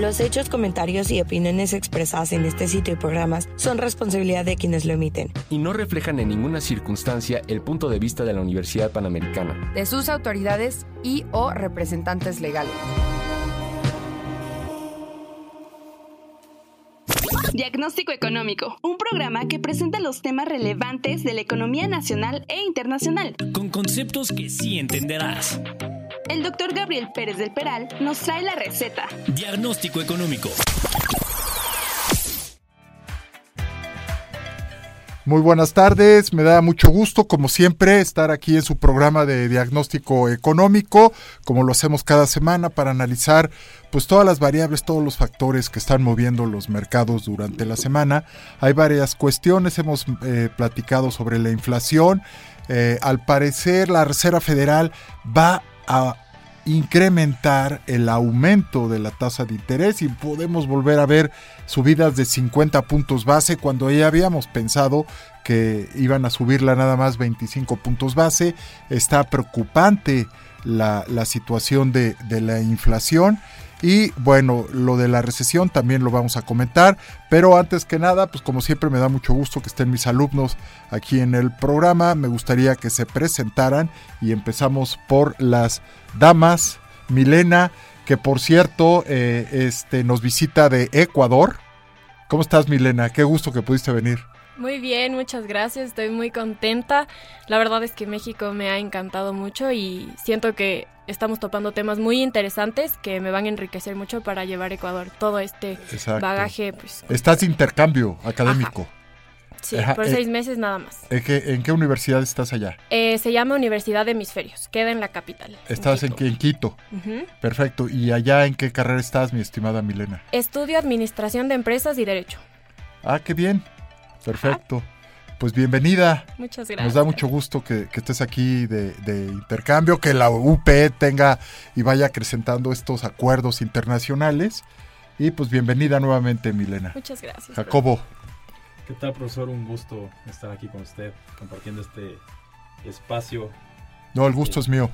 los hechos, comentarios y opiniones expresadas en este sitio y programas son responsabilidad de quienes lo emiten. Y no reflejan en ninguna circunstancia el punto de vista de la Universidad Panamericana. De sus autoridades y o representantes legales. Diagnóstico Económico, un programa que presenta los temas relevantes de la economía nacional e internacional. Con conceptos que sí entenderás. El doctor Gabriel Pérez del Peral nos trae la receta. Diagnóstico económico. Muy buenas tardes, me da mucho gusto, como siempre, estar aquí en su programa de diagnóstico económico, como lo hacemos cada semana para analizar pues todas las variables, todos los factores que están moviendo los mercados durante la semana. Hay varias cuestiones, hemos eh, platicado sobre la inflación. Eh, al parecer la Reserva Federal va a incrementar el aumento de la tasa de interés y podemos volver a ver subidas de 50 puntos base cuando ya habíamos pensado que iban a subirla nada más 25 puntos base. Está preocupante la, situación de, de la inflación y bueno, lo de la recesión también lo vamos a comentar, pero antes que nada, pues como siempre me da mucho gusto que estén mis alumnos aquí en el programa, me gustaría que se presentaran y empezamos por las damas, Milena, que por cierto eh, este, nos visita de Ecuador. ¿Cómo estás Milena? Qué gusto que pudiste venir. Muy bien, muchas gracias, estoy muy contenta. La verdad es que México me ha encantado mucho y siento que estamos topando temas muy interesantes que me van a enriquecer mucho para llevar a Ecuador todo este bagaje. Pues, Estás de intercambio académico. Sí, por seis eh, meses nada más. ¿en qué, ¿En qué universidad estás allá? Eh, se llama Universidad de Hemisferios, queda en la capital. Estás en Quito. En, Quito. Perfecto. ¿Y allá en qué carrera estás, mi estimada Milena? Estudio Administración de Empresas y Derecho. Ah, qué bien. Perfecto. Pues bienvenida. Muchas gracias. Nos da mucho gusto que, estés aquí de, intercambio, que la UP tenga y vaya acrecentando estos acuerdos internacionales. Y pues bienvenida nuevamente, Milena. Muchas gracias. Jacobo. ¿Qué tal, profesor? Un gusto estar aquí con usted, compartiendo este espacio. No, el gusto es mío.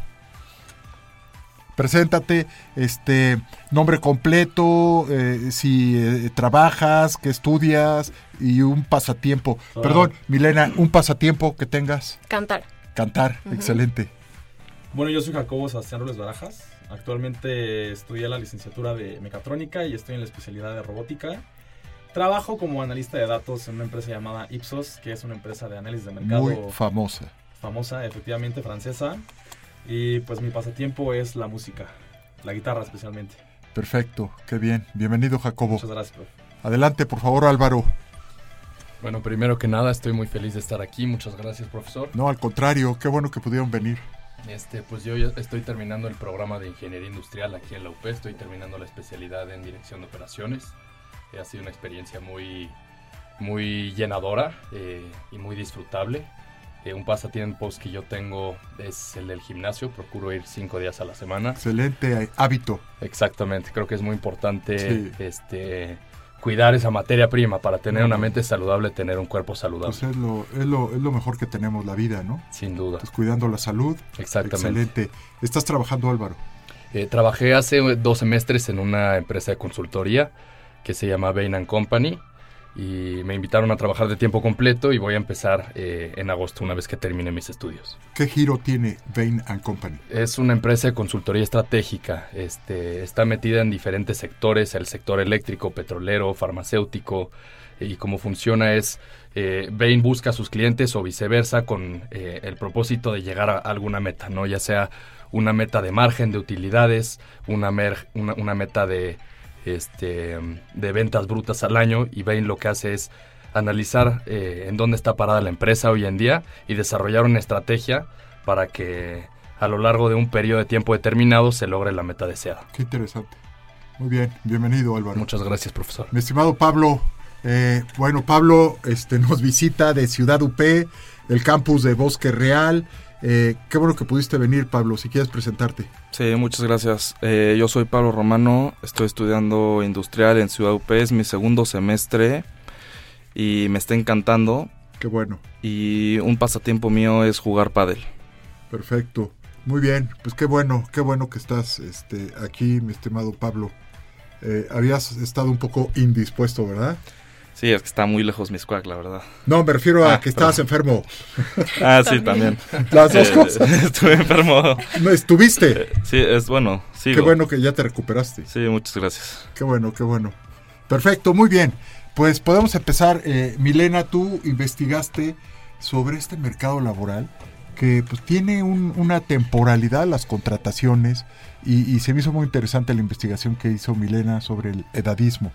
Preséntate, este, nombre completo, eh, si eh, trabajas, qué estudias y un pasatiempo. Perdón, Milena, un pasatiempo que tengas. Cantar. Cantar, excelente. Bueno, yo soy Jacobo Sebastián Robles Barajas. Actualmente estudié la licenciatura de mecatrónica y estoy en la especialidad de robótica. Trabajo como analista de datos en una empresa llamada Ipsos, que es una empresa de análisis de mercado. Muy famosa. Famosa, efectivamente, francesa. Y pues mi pasatiempo es la música, la guitarra especialmente. Perfecto, qué bien. Bienvenido Jacobo. Muchas gracias, profe. Adelante, por favor, Álvaro. Bueno, primero que nada, estoy muy feliz de estar aquí. Muchas gracias, profesor. No, al contrario, qué bueno que pudieron venir. Este, pues yo ya estoy terminando el programa de ingeniería industrial aquí en la UP, estoy terminando la especialidad en dirección de operaciones. Eh, ha sido una experiencia muy, muy llenadora eh, y muy disfrutable. Eh, un pasatiempo que yo tengo es el del gimnasio, procuro ir cinco días a la semana. Excelente hábito. Exactamente, creo que es muy importante este, cuidar esa materia prima para tener una mente saludable, tener un cuerpo saludable. Pues es lo, es lo, es lo mejor que tenemos la vida, ¿no? Sin duda. Pues cuidando la salud. Exactamente. Excelente. ¿Estás trabajando, Álvaro? Eh, trabajé hace dos semestres en una empresa de consultoría que se llama Bain Company y me invitaron a trabajar de tiempo completo y voy a empezar eh, en agosto una vez que termine mis estudios. ¿Qué giro tiene Bain Company? Es una empresa de consultoría estratégica. Este, está metida en diferentes sectores, el sector eléctrico, petrolero, farmacéutico y cómo funciona es eh, Bain busca a sus clientes o viceversa con eh, el propósito de llegar a alguna meta, ¿no? Ya sea una meta de margen de utilidades, una, una meta de este, de ventas brutas al año y Bain lo que hace es analizar eh, en dónde está parada la empresa hoy en día y desarrollar una estrategia para que a lo largo de un periodo de tiempo determinado se logre la meta deseada. Qué interesante. Muy bien, bienvenido Álvaro. Muchas gracias, profesor. Mi estimado Pablo, eh, bueno, Pablo este, nos visita de Ciudad UP, el campus de Bosque Real, Eh, qué bueno que pudiste venir, Pablo, si quieres presentarte. Sí, muchas gracias. Eh, yo soy Pablo Romano, estoy estudiando industrial en Ciudad UP, es mi segundo semestre y me está encantando. Qué bueno. Y un pasatiempo mío es jugar pádel. Perfecto. Muy bien, pues qué bueno, qué bueno que estás este, aquí, mi estimado Pablo. Eh, habías estado un poco indispuesto, ¿verdad? Sí, es que está muy lejos mi squad, la verdad. No, me refiero a Ah, que estabas enfermo. Ah, sí, también. Las dos Eh, cosas. Estuve enfermo. No, estuviste. Eh, Sí, es bueno. Sigo. Qué bueno que ya te recuperaste. Sí, muchas gracias. Qué bueno, qué bueno. Perfecto, muy bien. Pues podemos empezar. Eh, Milena, tú investigaste sobre este mercado laboral que pues, tiene un- una temporalidad, las contrataciones, y, y se me hizo muy interesante la investigación que hizo Milena sobre el edadismo.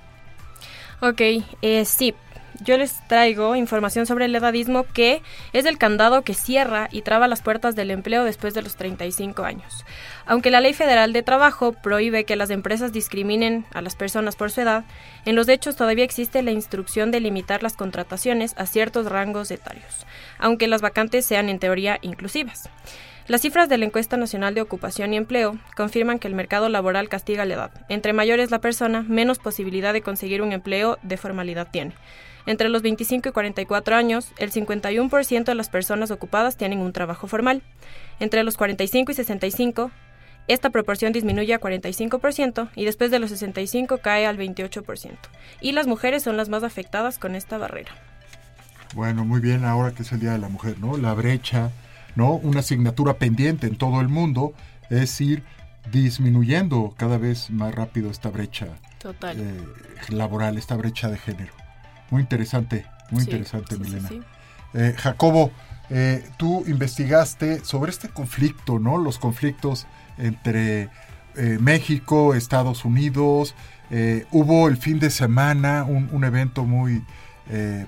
Ok, eh, sí. Yo les traigo información sobre el edadismo que es el candado que cierra y traba las puertas del empleo después de los 35 años. Aunque la Ley Federal de Trabajo prohíbe que las empresas discriminen a las personas por su edad, en los hechos todavía existe la instrucción de limitar las contrataciones a ciertos rangos etarios, aunque las vacantes sean en teoría inclusivas. Las cifras de la Encuesta Nacional de Ocupación y Empleo confirman que el mercado laboral castiga la edad. Entre mayor es la persona, menos posibilidad de conseguir un empleo de formalidad tiene. Entre los 25 y 44 años, el 51% de las personas ocupadas tienen un trabajo formal. Entre los 45 y 65, esta proporción disminuye a 45% y después de los 65 cae al 28%. Y las mujeres son las más afectadas con esta barrera. Bueno, muy bien, ahora que es el Día de la Mujer, ¿no? La brecha, ¿no? Una asignatura pendiente en todo el mundo es ir disminuyendo cada vez más rápido esta brecha Total. eh, laboral, esta brecha de género. Muy interesante, muy Sí, interesante, sí, Milena. sí. Eh, Jacobo, eh, tú investigaste sobre este conflicto, ¿no? Los conflictos entre México, Estados Unidos. hubo el fin de semana un, un evento muy,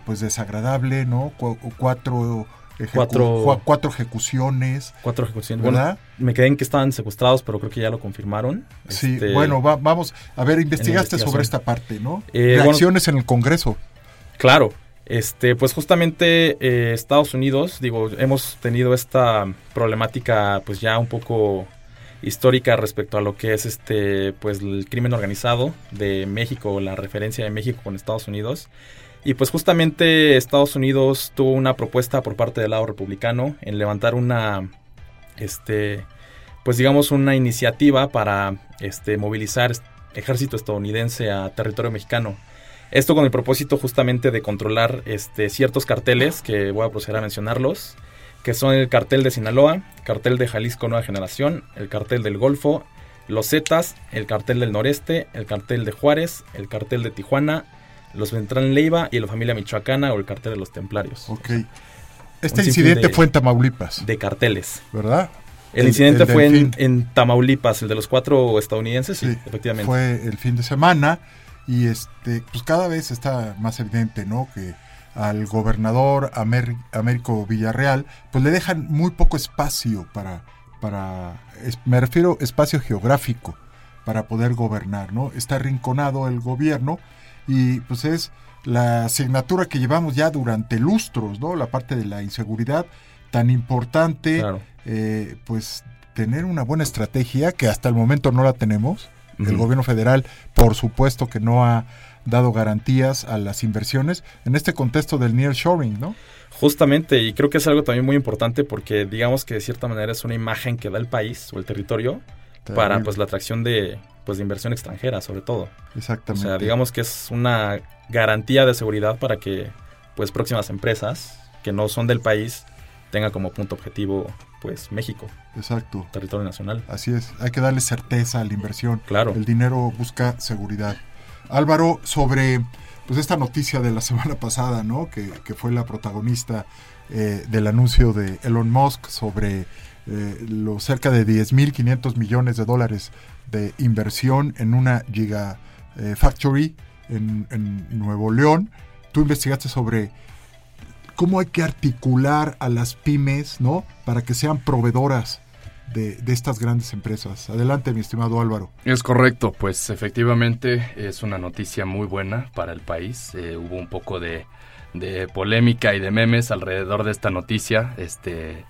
pues desagradable, ¿no? Cu- cuatro, ejecu- Cuatro- cua- cuatro ejecuciones. Cuatro ejecuciones. ¿Verdad? Bueno, me quedé en que estaban secuestrados, pero creo que ya lo confirmaron. Sí, Este, bueno, va- vamos a ver, investigaste sobre esta parte, ¿no? Eh, bueno- Reacciones en el Congreso. Claro. Este, pues justamente eh, Estados Unidos, digo, hemos tenido esta problemática pues ya un poco histórica respecto a lo que es este pues el crimen organizado de México, la referencia de México con Estados Unidos. Y pues justamente Estados Unidos tuvo una propuesta por parte del lado republicano en levantar una este pues digamos una iniciativa para este movilizar ejército estadounidense a territorio mexicano. Esto con el propósito justamente de controlar este, ciertos carteles, que voy a proceder a mencionarlos, que son el cartel de Sinaloa, cartel de Jalisco Nueva Generación, el cartel del Golfo, los Zetas, el cartel del Noreste, el cartel de Juárez, el cartel de Tijuana, los Beltrán Leiva y la familia Michoacana o el cartel de los Templarios. Ok. Este incidente de- fue en Tamaulipas, De carteles. ¿verdad? El, incidente fue en, en Tamaulipas, el de los cuatro estadounidenses, sí, Sí, efectivamente. Fue el fin de semana y este, pues cada vez está más evidente, ¿no? Que al gobernador Amer- Américo Villarreal, pues le dejan muy poco espacio para, para, es- me refiero espacio geográfico para poder gobernar, ¿no? Está arrinconado el gobierno y pues es la asignatura que llevamos ya durante lustros, ¿no? La parte de la inseguridad tan importante, Claro. eh, pues tener una buena estrategia que hasta el momento no la tenemos. El gobierno federal, por supuesto que no ha dado garantías a las inversiones en este contexto del nearshoring, ¿no? Justamente, y creo que es algo también muy importante porque digamos que de cierta manera es una imagen que da el país o el territorio para pues la atracción de pues de inversión extranjera sobre todo. O Exactamente. sea, digamos que es una garantía de seguridad para que pues próximas empresas que no son del país tengan como punto objetivo pues México, Exacto. territorio nacional. Así es. Hay que darle certeza a la inversión. Claro. El dinero busca seguridad. Álvaro, sobre pues esta noticia de la semana pasada, ¿no? Que, que fue la protagonista eh, del anuncio de Elon Musk sobre eh, los cerca de 10.500 millones de dólares de inversión en una giga eh, factory en, Nuevo León. Tú investigaste sobre cómo hay que articular a las pymes, ¿no? Para que sean proveedoras de, de estas grandes empresas. Adelante, mi estimado Álvaro. Es correcto, pues efectivamente es una noticia muy buena para el país. Eh, hubo un poco de, de polémica y de memes alrededor de esta noticia. Este,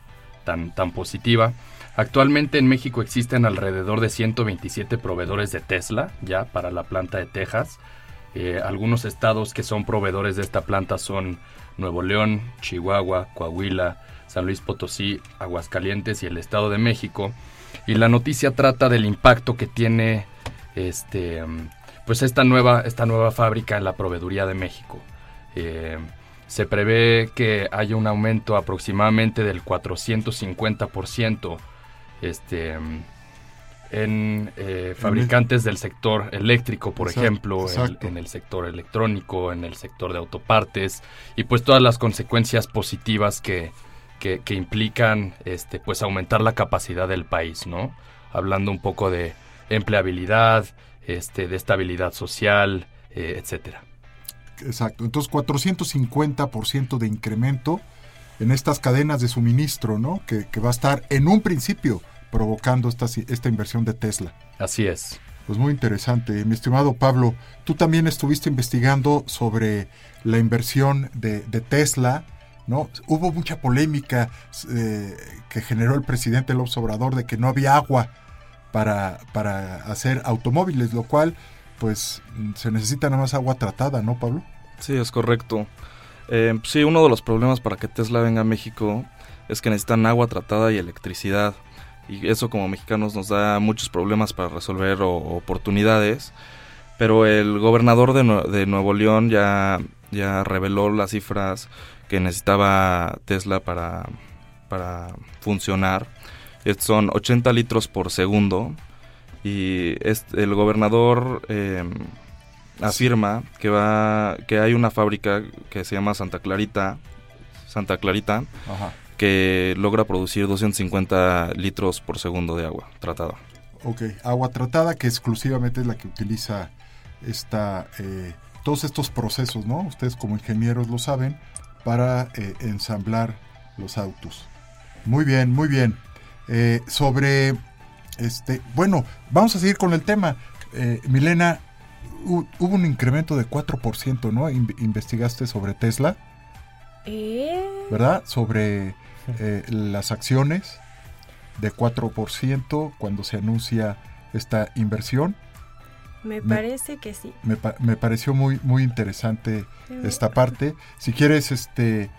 tan, tan positiva. Actualmente en México existen alrededor de 127 proveedores de Tesla ya para la planta de Texas. Eh, algunos estados que son proveedores de esta planta son Nuevo León, Chihuahua, Coahuila, San Luis Potosí, Aguascalientes y el Estado de México. Y la noticia trata del impacto que tiene este, pues esta nueva, esta nueva fábrica en la proveeduría de México. Eh, se prevé que haya un aumento aproximadamente del 450% este, en eh, fabricantes del sector eléctrico, por ejemplo, En, el sector electrónico, en el sector de autopartes, y pues todas las consecuencias positivas que, que, implican este, pues aumentar la capacidad del país, ¿no? Hablando un poco de empleabilidad, este, de estabilidad social, eh, etcétera. Exacto, entonces 450% de incremento en estas cadenas de suministro, ¿no? Que, que, va a estar en un principio provocando esta, esta inversión de Tesla. Así es. Pues muy interesante. Mi estimado Pablo, tú también estuviste investigando sobre la inversión de, de Tesla, ¿no? Hubo mucha polémica eh, que generó el presidente López Obrador de que no había agua para, para hacer automóviles, lo cual pues se necesita nada más agua tratada, ¿no, Pablo? Sí, es correcto. Eh, sí, uno de los problemas para que Tesla venga a México es que necesitan agua tratada y electricidad. Y eso como mexicanos nos da muchos problemas para resolver oportunidades. Pero el gobernador de, de, Nuevo León ya, ya reveló las cifras que necesitaba Tesla para, para funcionar. Son 80 litros por segundo y el gobernador em, afirma que va que hay una fábrica que se llama Santa Clarita Santa Clarita que logra producir 250 litros por segundo de agua tratada. Ok, agua tratada que exclusivamente es la que utiliza esta eh, todos estos procesos, ¿no? Ustedes como ingenieros lo saben para eh, ensamblar los autos. Muy bien, muy bien. Eh, sobre este, bueno, vamos a seguir con el tema. Eh, Milena, hubo un incremento de 4%, ¿no? investigaste sobre Tesla. ¿Eh? ¿Verdad? Sobre eh, las acciones de 4% cuando se anuncia esta inversión. Me parece que sí. Me, me, pareció muy, muy interesante esta parte. Si quieres, este,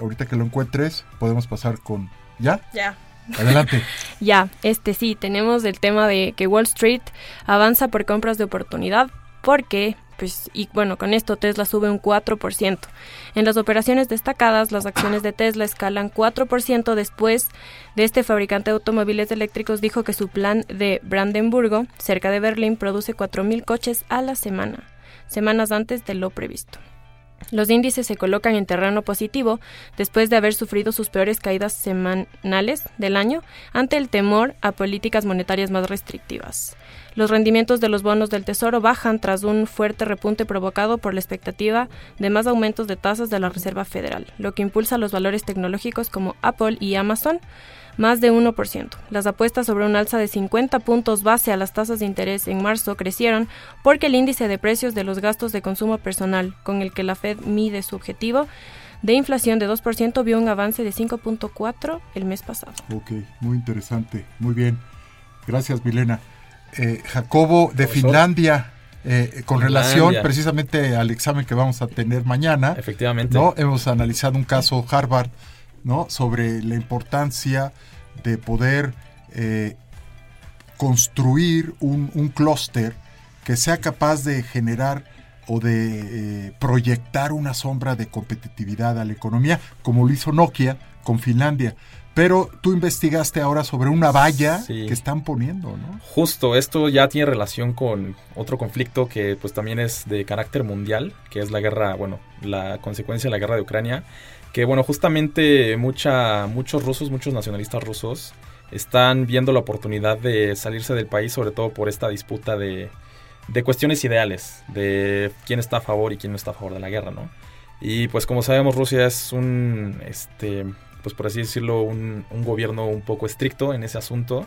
ahorita que lo encuentres, podemos pasar con... ¿Ya? Ya. Adelante. ya, este sí, tenemos el tema de que Wall Street avanza por compras de oportunidad porque pues y bueno, con esto Tesla sube un 4%. En las operaciones destacadas, las acciones de Tesla escalan 4% después de este fabricante de automóviles eléctricos dijo que su plan de Brandenburgo, cerca de Berlín, produce 4.000 coches a la semana, semanas antes de lo previsto. Los índices se colocan en terreno positivo después de haber sufrido sus peores caídas semanales del año ante el temor a políticas monetarias más restrictivas. Los rendimientos de los bonos del Tesoro bajan tras un fuerte repunte provocado por la expectativa de más aumentos de tasas de la Reserva Federal, lo que impulsa los valores tecnológicos como Apple y Amazon más de 1%. Las apuestas sobre un alza de 50 puntos base a las tasas de interés en marzo crecieron porque el índice de precios de los gastos de consumo personal, con el que la Fed mide su objetivo de inflación de 2%, vio un avance de 5.4 el mes pasado. Ok, muy interesante, muy bien. Gracias, Milena. Eh, Jacobo de Finlandia. Eh, con relación precisamente al examen que vamos a tener mañana. Efectivamente. ¿no? Hemos analizado un caso Harvard ¿no? sobre la importancia de poder eh, construir un, un clúster que sea capaz de generar o de eh, proyectar una sombra de competitividad a la economía, como lo hizo Nokia con Finlandia. Pero tú investigaste ahora sobre una valla que están poniendo, ¿no? Justo, esto ya tiene relación con otro conflicto que pues también es de carácter mundial, que es la guerra, bueno, la consecuencia de la guerra de Ucrania que bueno, justamente mucha, muchos rusos, muchos nacionalistas rusos están viendo la oportunidad de salirse del país, sobre todo por esta disputa de, de cuestiones ideales, de quién está a favor y quién no está a favor de la guerra, ¿no? Y pues como sabemos, Rusia es un, este, pues por así decirlo, un, un gobierno un poco estricto en ese asunto.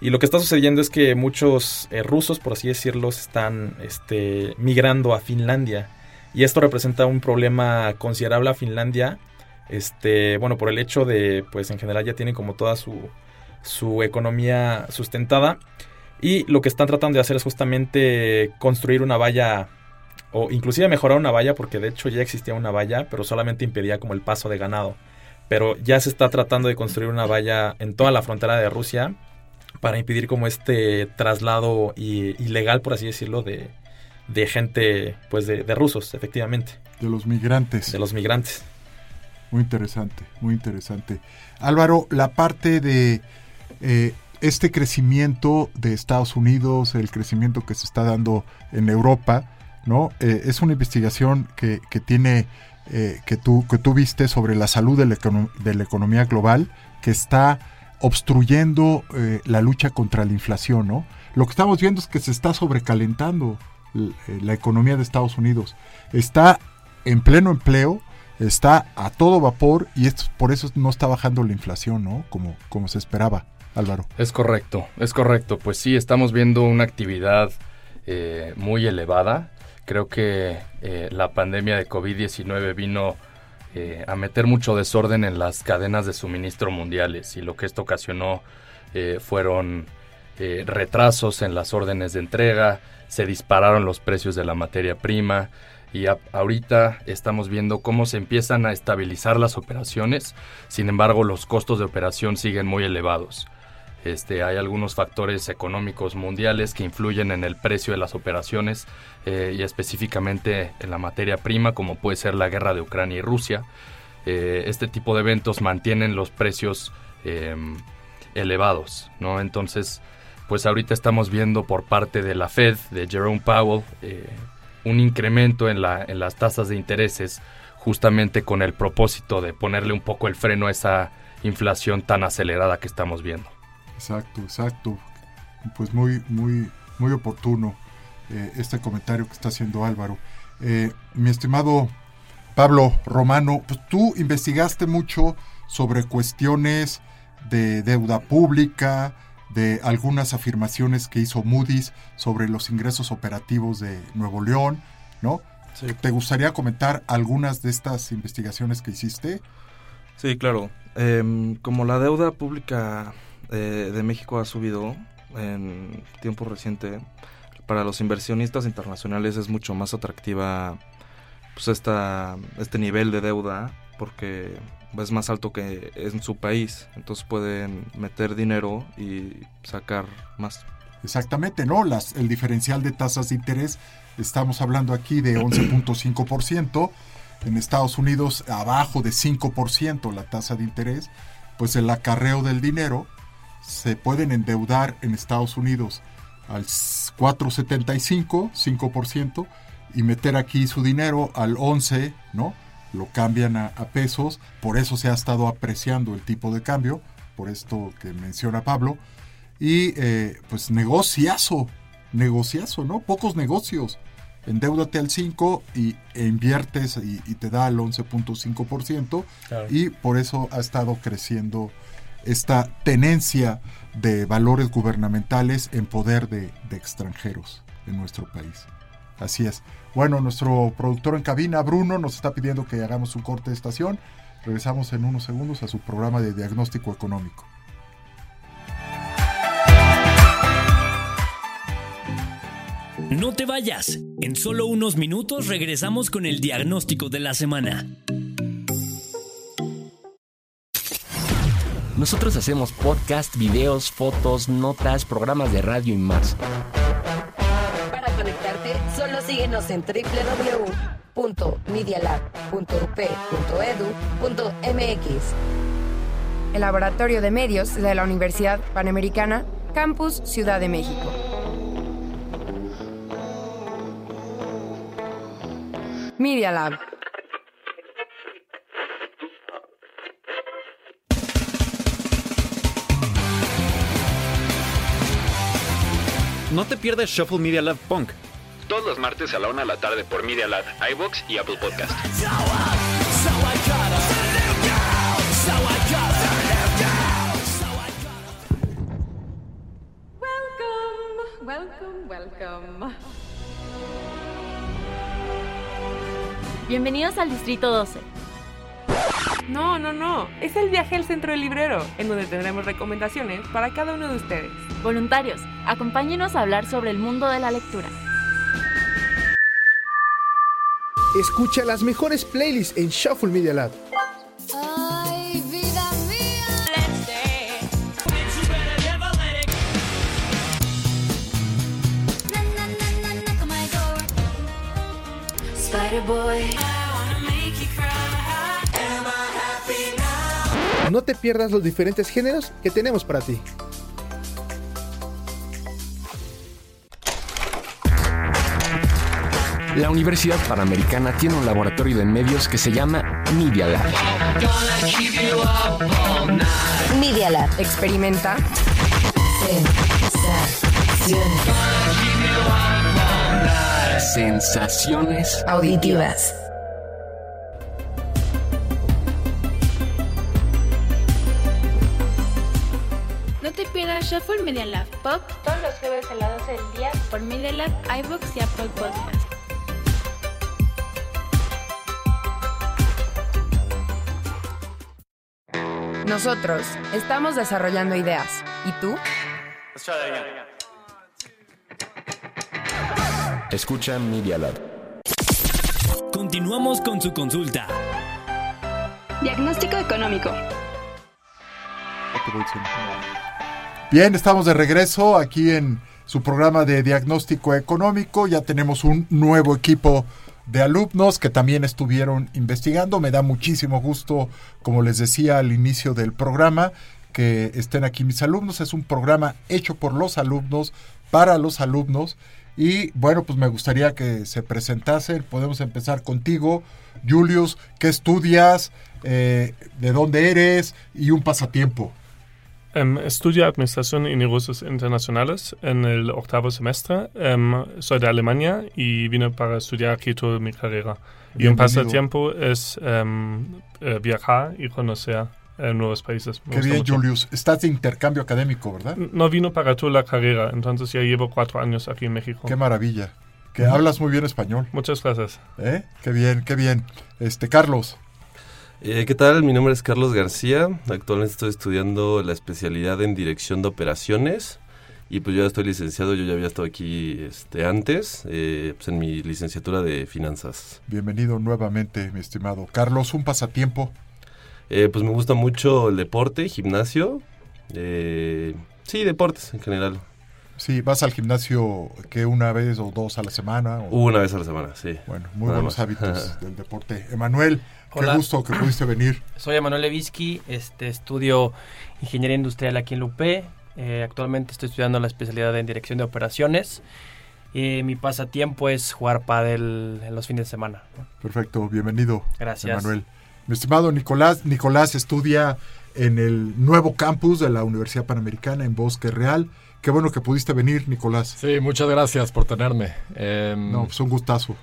Y lo que está sucediendo es que muchos eh, rusos, por así decirlo, están este, migrando a Finlandia. Y esto representa un problema considerable a Finlandia Este, bueno, por el hecho de, pues en general ya tienen como toda su, su economía sustentada. Y lo que están tratando de hacer es justamente construir una valla o inclusive mejorar una valla porque de hecho ya existía una valla, pero solamente impedía como el paso de ganado. Pero ya se está tratando de construir una valla en toda la frontera de Rusia para impedir como este traslado ilegal, por así decirlo, de, de gente, pues de, de, rusos, efectivamente. De los migrantes. De los migrantes. Muy interesante, muy interesante. Álvaro, la parte de eh, este crecimiento de Estados Unidos, el crecimiento que se está dando en Europa, ¿no? Eh, es una investigación que, que tiene, eh, que, tú, que tú viste sobre la salud de la, de la economía global, que está obstruyendo la lucha contra la inflación, ¿no? Lo que estamos viendo es que se está sobrecalentando la economía de Estados Unidos. Está en pleno empleo, está a todo vapor y esto, por eso no está bajando la inflación, ¿no? Como, como se esperaba, Álvaro. Es correcto, es correcto. Pues sí, estamos viendo una actividad muy elevada Creo que eh, la pandemia de COVID-19 vino eh, a meter mucho desorden en las cadenas de suministro mundiales y lo que esto ocasionó eh, fueron retrasos en las órdenes de entrega, se dispararon los precios de la materia prima y ahorita estamos viendo cómo se empiezan a estabilizar las operaciones, sin embargo los costos de operación siguen muy elevados. Este, hay algunos factores económicos mundiales que influyen en el precio de las operaciones eh, y específicamente en la materia prima, como puede ser la guerra de Ucrania y Rusia. Eh, este tipo de eventos mantienen los precios em, elevados, ¿no? Entonces, pues ahorita estamos viendo por parte de la Fed, de Jerome Powell, eh, un incremento en, la, en las tasas de intereses justamente con el propósito de ponerle un poco el freno a esa inflación tan acelerada que estamos viendo. Exacto, exacto. Pues muy, muy, muy oportuno eh, este comentario que está haciendo Álvaro. Eh, mi estimado Pablo Romano, pues tú investigaste mucho sobre cuestiones de deuda pública, de algunas afirmaciones que hizo Moody's sobre los ingresos operativos de Nuevo León, ¿no? ¿Te gustaría comentar algunas de estas investigaciones que hiciste? Sí, claro. Em, como la deuda pública de México ha subido en tiempo reciente, para los inversionistas internacionales es mucho más atractiva pues esta, este nivel de deuda porque es más alto que en su país, entonces pueden meter dinero y sacar más. Exactamente, ¿no? Las, el diferencial de tasas de interés, estamos hablando aquí de 11.5%, en Estados Unidos abajo de 5% la tasa de interés, pues el acarreo del dinero se pueden endeudar en Estados Unidos al 4.75, 5%, y meter aquí su dinero al 11, ¿no? Lo cambian a, pesos, por eso se ha estado apreciando el tipo de cambio, por esto que menciona Pablo, y eh, pues negociazo, negociazo, ¿no? Pocos negocios. Endeudate al 5 y, e inviertes y, te da al 11.5% y por eso ha estado creciendo esta tenencia de valores gubernamentales en poder de, extranjeros en nuestro país. Así es. Bueno, nuestro productor en cabina, Bruno, nos está pidiendo que hagamos un corte de estación. Regresamos en unos segundos a su programa de diagnóstico económico. No te vayas. En solo unos minutos regresamos con el diagnóstico de la semana. Nosotros hacemos podcast, videos, fotos, notas, programas de radio y más. Síguenos en www.medialab.up.edu.mx. El Laboratorio de Medios de la Universidad Panamericana, Campus Ciudad de México. Media Lab. No te pierdas Shuffle Media Lab Punk. Todos los martes a la una de la tarde por Media Lab, iBox y Apple Podcast. Welcome, welcome, welcome. Bienvenidos al Distrito 12. No, no, no. Es el viaje al centro del librero, en donde tendremos recomendaciones para cada uno de ustedes. Voluntarios, acompáñenos a hablar sobre el mundo de la lectura. Escucha las mejores playlists en Shuffle Media Lab. No te pierdas los diferentes géneros que tenemos para ti. La Universidad Panamericana tiene un laboratorio de medios que se llama Media Lab. Media Lab. Experimenta. Sensaciones Auditivas. No te pierdas Shuffle Media Lab Pop todos los jueves a las 12 del día por Media Lab, iVoox y Apple Podcast. Nosotros estamos desarrollando ideas. ¿Y tú? Escucha Media Lab. Continuamos con su consulta. Diagnóstico económico. Bien, estamos de regreso aquí en su programa de diagnóstico económico. Ya tenemos un nuevo equipo de alumnos que también estuvieron investigando. Me da muchísimo gusto, como les decía al inicio del programa, que estén aquí mis alumnos. Es un programa hecho por los alumnos, para los alumnos. Y bueno, pues me gustaría que se presentasen. Podemos empezar contigo, Julius. ¿Qué estudias? Eh, ¿De dónde eres? Y un pasatiempo. Ähm, estudio Administración y Negocios Internacionales en el octavo semestre. Ähm, soy de Alemania y vine para estudiar aquí toda mi carrera. Y un Bienvenido. pasatiempo es ähm, eh, viajar y conocer eh, nuevos países. Me Qué bien, mucho. Julius. Estás de intercambio académico, ¿verdad? No vino para toda la carrera, entonces ya llevo cuatro años aquí en México. Qué maravilla. Que hablas muy bien español. Muchas gracias. ¿Eh? Qué bien, qué bien. Este, Carlos. Eh, ¿Qué tal? Mi nombre es Carlos García. Actualmente estoy estudiando la especialidad en dirección de operaciones. Y pues yo ya estoy licenciado, yo ya había estado aquí este, antes, eh, pues en mi licenciatura de finanzas. Bienvenido nuevamente, mi estimado. Carlos, un pasatiempo. Eh, pues me gusta mucho el deporte, gimnasio. eh, sí, deportes en general. Sí, vas al gimnasio que una vez o dos a la semana. o- Una vez a la semana, sí. Bueno, muy Nada buenos más. hábitos del deporte. Emanuel, Hola. qué gusto que pudiste venir. Soy Emanuel Levitsky, este, estudio Ingeniería Industrial aquí en Lupe. Eh, actualmente estoy estudiando la especialidad en Dirección de Operaciones. Eh, mi pasatiempo es jugar pádel en los fines de semana. Perfecto, bienvenido. Gracias. Emanuel. Mi estimado Nicolás, Nicolás estudia en el nuevo campus de la Universidad Panamericana en Bosque Real. Qué bueno que pudiste venir, Nicolás. Sí, muchas gracias por tenerme. Em, No, pues un gustazo.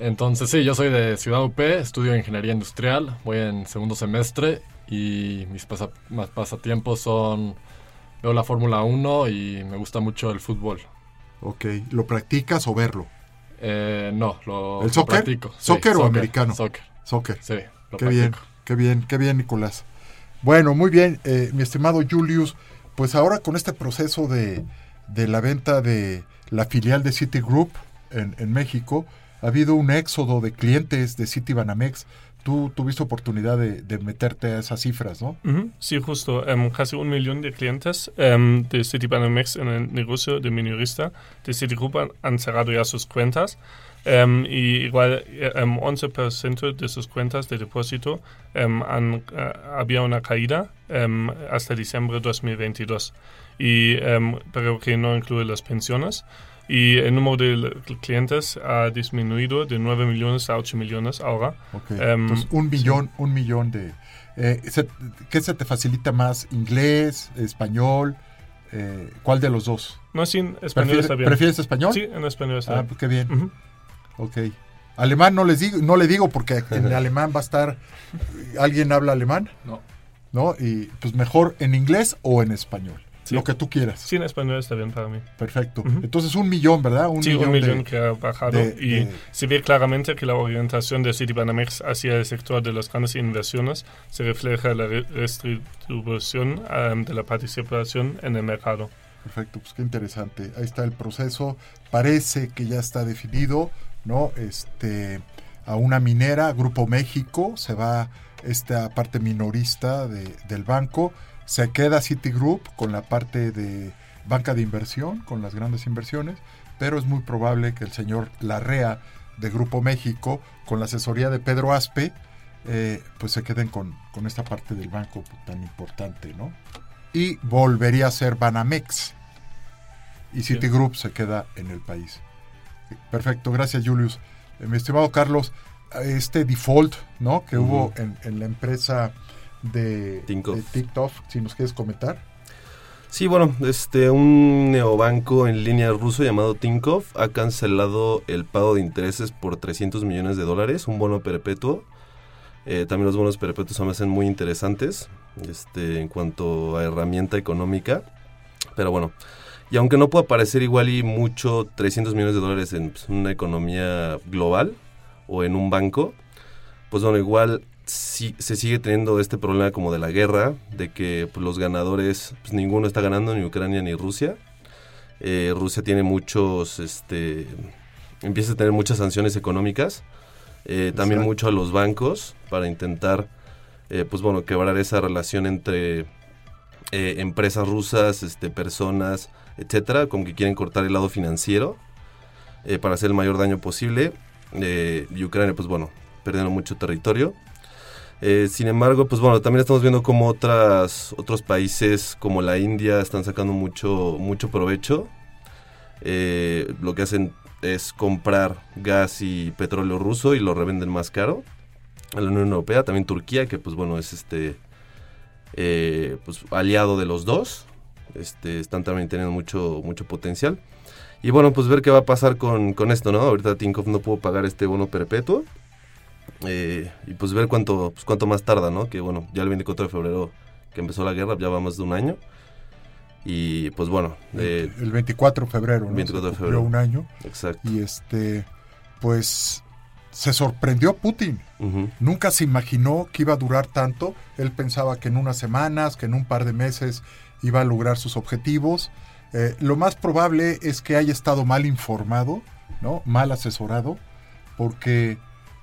Entonces sí, yo soy de Ciudad UP, estudio Ingeniería Industrial, voy en segundo semestre y mis pasa- más pasatiempos son, veo la Fórmula 1 y me gusta mucho el fútbol. Ok, ¿lo practicas o verlo? Eh, no, lo, ¿El lo soccer? practico. ¿Soccer o americano? Soccer. Soccer. Sí, lo Qué bien, qué bien, qué bien, Nicolás. Bueno, muy bien, eh, mi estimado Julius. Pues ahora con este proceso de, de la venta de la filial de Citigroup en, en México, ha habido un éxodo de clientes de Citibanamex. Tú tuviste oportunidad de, de meterte a esas cifras, ¿no? Sí, justo. Em, casi un millón de clientes em, de Citibanamex en el negocio de minorista de Citigroup han cerrado ya sus cuentas. Em, y igual em, 11% de sus cuentas de depósito em, han, eh, había una caída hasta diciembre de 2022. Y, pero que no incluye las pensiones. Y el número de clientes ha disminuido de 9 millones a 8 millones ahora. Ok, Em, Entonces, un millón, un millón de... eh, ¿Qué se te facilita más? ¿Inglés? ¿Español? Eh, ¿Cuál de los dos? No, sí, en español ¿Prefieres- está bien. ¿Prefieres español? Sí, en español está Ah, bien. pues qué bien. Ujú. Ok. Alemán no les digo, no le digo porque en alemán va a estar. ¿Alguien habla alemán? No. ¿No? Y pues mejor en inglés o en español. Lo que tú quieras. Sí, en español está bien para mí. Perfecto. Entonces un millón, ¿verdad? Un sí, millón un millón que ha bajado y se ve claramente que la orientación de Citibanamex hacia el sector de las grandes inversiones se refleja en la redistribución um, de la participación en el mercado. Perfecto, pues qué interesante. Ahí está el proceso. Parece que ya está definido, ¿no? Este, a una minera, Grupo México, se va esta parte minorista de, del banco, se queda Citigroup con la parte de banca de inversión, con las grandes inversiones, pero es muy probable que el señor Larrea de Grupo México, con la asesoría de Pedro Aspe, eh, pues se queden con, con esta parte del banco tan importante, ¿no? y volvería a ser Banamex. Y Citigroup se queda en el país. Perfecto, gracias Julius. Eh, mi estimado Carlos, este default ¿no? que hubo en, la empresa de, TikTok, si nos quieres comentar. Sí, bueno, este, un neobanco en línea ruso llamado Tinkoff ha cancelado el pago de intereses por 300 millones de dólares, un bono perpetuo. Eh, también los bonos perpetuos me hacen muy interesantes este, en cuanto a herramienta económica. Pero bueno, y aunque no pueda parecer igual y mucho 300 millones de dólares en pues, una economía global o en un banco, pues bueno, igual si se sigue teniendo este problema como de la guerra, de que pues, los ganadores, pues ninguno está ganando, ni Ucrania ni Rusia. Eh, Rusia tiene muchos, este, empieza a tener muchas sanciones económicas, eh, también mucho a los bancos para intentar eh, pues bueno, quebrar esa relación entre empresas rusas, este, personas, etcétera, como que quieren cortar el lado financiero eh, para hacer el mayor daño posible. y Ucrania, pues bueno, perdiendo mucho territorio. sin embargo, pues bueno, también estamos viendo como otras, otros países como la India están sacando mucho, mucho provecho. lo que hacen es comprar gas y petróleo ruso y lo revenden más caro a la Unión Europea, también Turquía, que pues bueno, es este eh, pues, aliado de los dos. Este, están también teniendo mucho, mucho potencial. Y bueno, pues ver qué va a pasar con, esto, ¿no? Ahorita Tinkoff no pudo pagar este bono perpetuo. Eh, y pues ver cuánto, pues cuánto más tarda, ¿no? Que bueno, ya el 24 de febrero que empezó la guerra, ya va más de un año. Y pues bueno. Eh, el 24 de febrero, ¿no? 24 de febrero. un año. Exacto. Y este, pues se sorprendió Putin. Nunca se imaginó que iba a durar tanto. Él pensaba que en unas semanas, que en un par de meses iba a lograr sus objetivos. Eh, lo más probable es que haya estado mal informado, ¿no? Mal asesorado, porque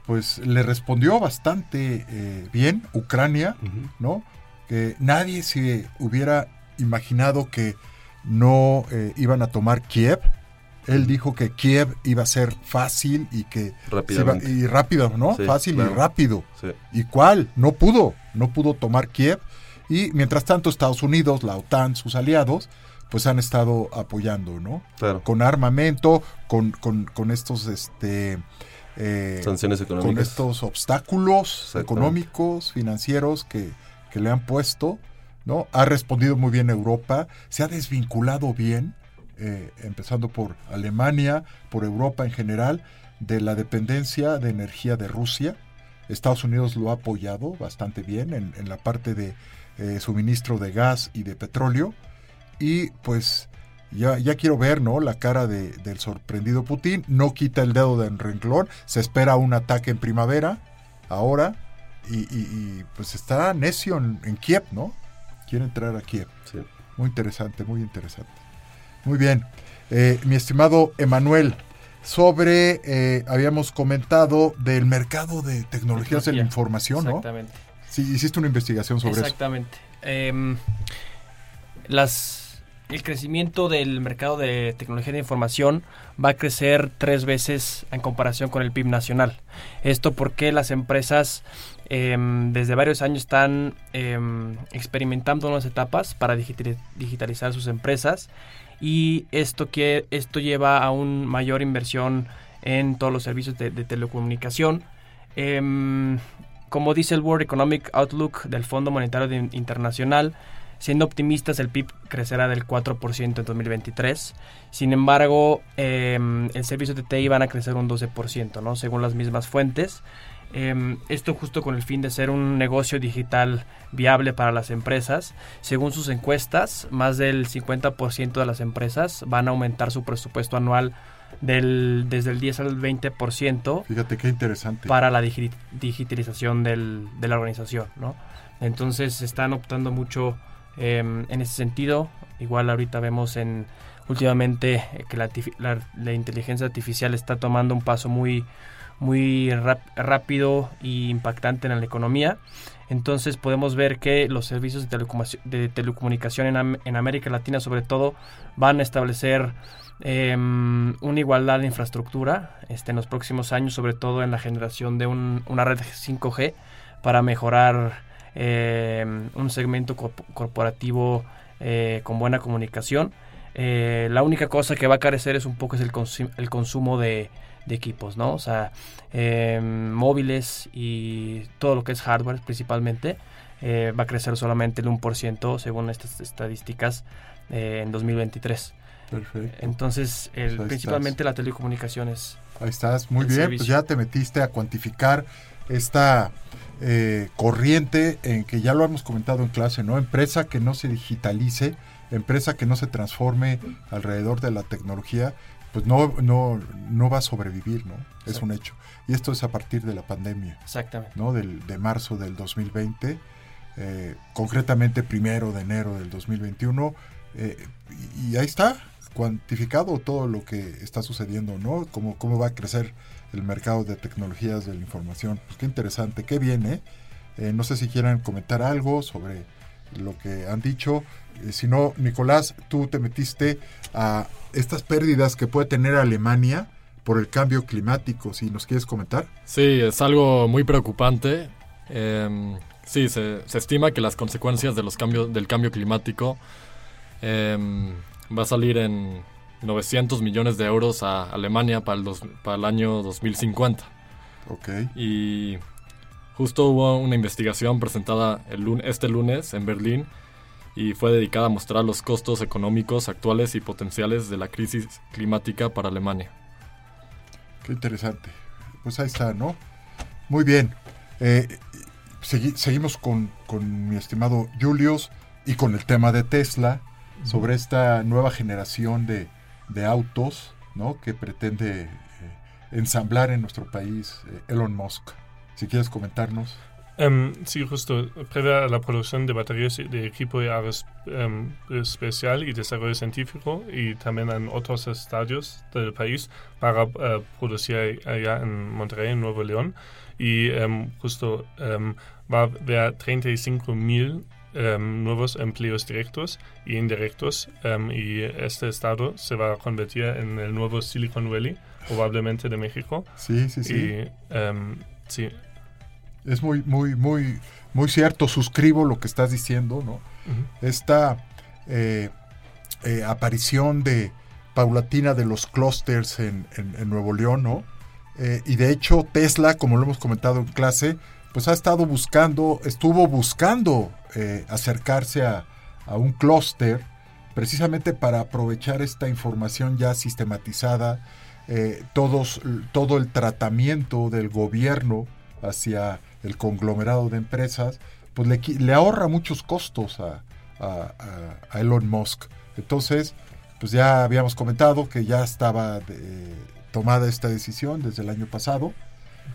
pues le respondió bastante eh, bien Ucrania, ¿no? Que nadie se hubiera imaginado que no eh, iban a tomar Kiev, él dijo que Kiev iba a ser fácil y que y rápido, ¿no? fácil y rápido. ¿Y cuál? No pudo, no pudo tomar Kiev. Y mientras tanto Estados Unidos, la OTAN, sus aliados, pues han estado apoyando, ¿no? Con armamento, con, con, estos, este, eh, sanciones económicas, con estos obstáculos económicos, financieros que, que le han puesto, ¿no? Ha respondido muy bien Europa, se ha desvinculado bien eh, empezando por Alemania, por Europa en general, de la dependencia de energía de Rusia. Estados Unidos lo ha apoyado bastante bien en, la parte de eh, suministro de gas y de petróleo. Y pues ya, ya quiero ver ¿no? la cara de, del sorprendido Putin. No quita el dedo del renglón. Se espera un ataque en primavera, ahora. Y, pues está necio en, Kiev, ¿no? Quiere entrar a Kiev. Muy interesante, muy interesante. Muy bien. Eh, mi estimado Emanuel, sobre, eh, habíamos comentado del mercado de tecnologías de la información, ¿no? Exactamente. Hiciste una investigación sobre eso. Exactamente. Em, las, el crecimiento del mercado de tecnología de información va a crecer tres veces en comparación con el PIB nacional. Esto porque las empresas em, desde varios años están em, experimentando nuevas etapas para digitalizar sus empresas y esto, que, esto lleva a una mayor inversión en todos los servicios de, telecomunicación. Em, como dice el World Economic Outlook del Fondo Monetario Internacional, siendo optimistas el PIB crecerá del 4% en 2023. Sin embargo, em, el servicio de TI van a crecer un 12%, ¿no? según las mismas fuentes. Em, esto justo con el fin de ser un negocio digital viable para las empresas. Según sus encuestas, más del 50% de las empresas van a aumentar su presupuesto anual del, desde el 10 al 20%. Fíjate qué interesante. Para la digitalización del, de la organización, ¿no? Entonces están optando mucho em, en ese sentido. Igual ahorita vemos en últimamente que la, la, inteligencia artificial está tomando un paso muy muy rápido y impactante en la economía. Entonces podemos ver que los servicios de, telecomunicación en, en, América Latina sobre todo van a establecer em, una igualdad de infraestructura este, en los próximos años, sobre todo en la generación de una red 5G para mejorar em, un segmento corporativo eh, con buena comunicación. Eh, la única cosa que va a carecer es un poco es el, el consumo de, equipos, ¿no? O sea, em, móviles y todo lo que es hardware principalmente eh, va a crecer solamente el 1% según estas estadísticas eh, en 2023. Perfecto. Entonces, el, pues principalmente la telecomunicaciones. Ahí estás, muy bien, pues ya te metiste a cuantificar esta eh, corriente en que ya lo hemos comentado en clase, ¿no? Empresa que no se digitalice, empresa que no se transforme alrededor de la tecnología, pues no, no, no va a sobrevivir, ¿no? Es un hecho. Y esto es a partir de la pandemia. Exactamente. ¿no? Del, de marzo del 2020, eh, concretamente primero de enero del 2021. Eh, y, ahí está, cuantificado todo lo que está sucediendo, ¿no? Cómo, cómo va a crecer el mercado de tecnologías de la información. Pues qué interesante, qué bien, ¿eh? eh no sé si quieran comentar algo sobre lo que han dicho. Eh, si no, Nicolás, tú te metiste a estas pérdidas que puede tener Alemania por el cambio climático, si nos quieres comentar. Sí, es algo muy preocupante. Em, sí, se, estima que las consecuencias de los cambios, del cambio climático em, va a salir en 900 millones de euros a Alemania para el, para el año 2050. Ok. Y justo hubo una investigación presentada el, este lunes en Berlín y fue dedicada a mostrar los costos económicos actuales y potenciales de la crisis climática para Alemania. Qué interesante. Pues ahí está, ¿no? Muy bien. Eh, seguimos con, mi estimado Julius y con el tema de Tesla sobre esta nueva generación de, autos, ¿no? Que pretende eh, ensamblar en nuestro país eh, Elon Musk. Si quieres comentarnos. Ähm, sí, justo. Previa la producción de baterías de equipo ähm, especial y desarrollo científico y también en otros estadios del país para uh, producir allá en Monterrey, en Nuevo León. Y um, justo um, va a haber 35 mil nuevos empleos directos y indirectos y este estado se va a convertir en el nuevo Silicon Valley, probablemente de México. Sí, sí, sí. Y, sí, es muy, muy, muy, muy cierto. Suscribo lo que estás diciendo, ¿no? Esta eh, eh, aparición de paulatina de los clústeres en, Nuevo León, ¿no? Eh, y de hecho, Tesla, como lo hemos comentado en clase, pues ha estado buscando, estuvo buscando acercarse a, a un clúster precisamente para aprovechar esta información ya sistematizada, todos, todo el tratamiento del gobierno hacia el conglomerado de empresas, pues le, ahorra muchos costos a, Elon Musk. Entonces, pues ya habíamos comentado que ya estaba tomada esta decisión desde el año pasado